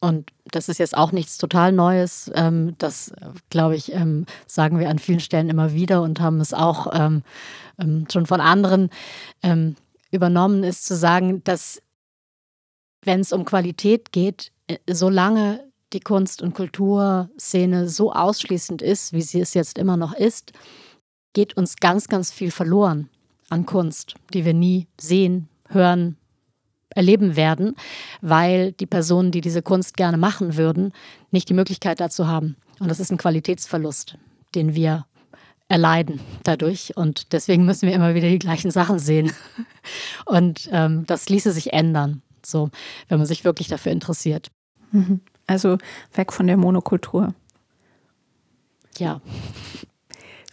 Und das ist jetzt auch nichts total Neues. Ähm, das, glaube ich, ähm, sagen wir an vielen Stellen immer wieder und haben es auch ähm, schon von anderen übernommen, ist zu sagen, dass wenn es um Qualität geht, äh, solange die Kunst- und Kulturszene so ausschließend ist, wie sie es jetzt immer noch ist, geht uns ganz, ganz viel verloren an Kunst, die wir nie sehen, hören, erleben werden, weil die Personen, die diese Kunst gerne machen würden, nicht die Möglichkeit dazu haben. Und das ist ein Qualitätsverlust, den wir erleiden dadurch. Und deswegen müssen wir immer wieder die gleichen Sachen sehen. Und ähm, das ließe sich ändern, so, wenn man sich wirklich dafür interessiert. Mhm. Also weg von der Monokultur. Ja.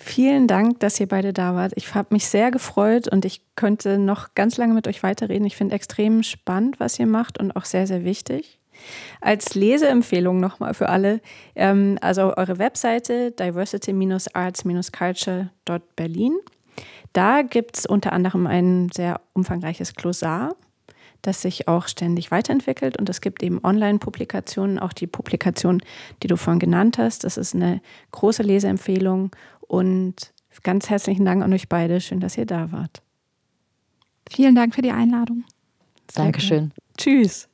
Vielen Dank, dass ihr beide da wart. Ich habe mich sehr gefreut und ich könnte noch ganz lange mit euch weiterreden. Ich finde extrem spannend, was ihr macht und auch sehr, sehr wichtig. Als Leseempfehlung nochmal für alle, ähm, also eure Webseite diversity-arts-culture.berlin. Da gibt es unter anderem ein sehr umfangreiches Glossar, das sich auch ständig weiterentwickelt und es gibt eben Online-Publikationen, auch die Publikation, die du vorhin genannt hast. Das ist eine große Leseempfehlung und ganz herzlichen Dank an euch beide. Schön, dass ihr da wart. Vielen Dank für die Einladung. Sehr Dankeschön. Gut. Tschüss.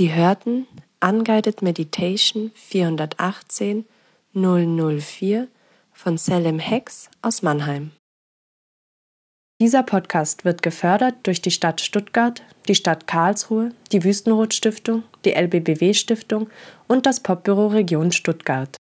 Sie hörten Unguided Meditation 418 004 von Selim Hex aus Mannheim. Dieser Podcast wird gefördert durch die Stadt Stuttgart, die Stadt Karlsruhe, die Wüstenrot Stiftung, die LBBW Stiftung und das Popbüro Region Stuttgart.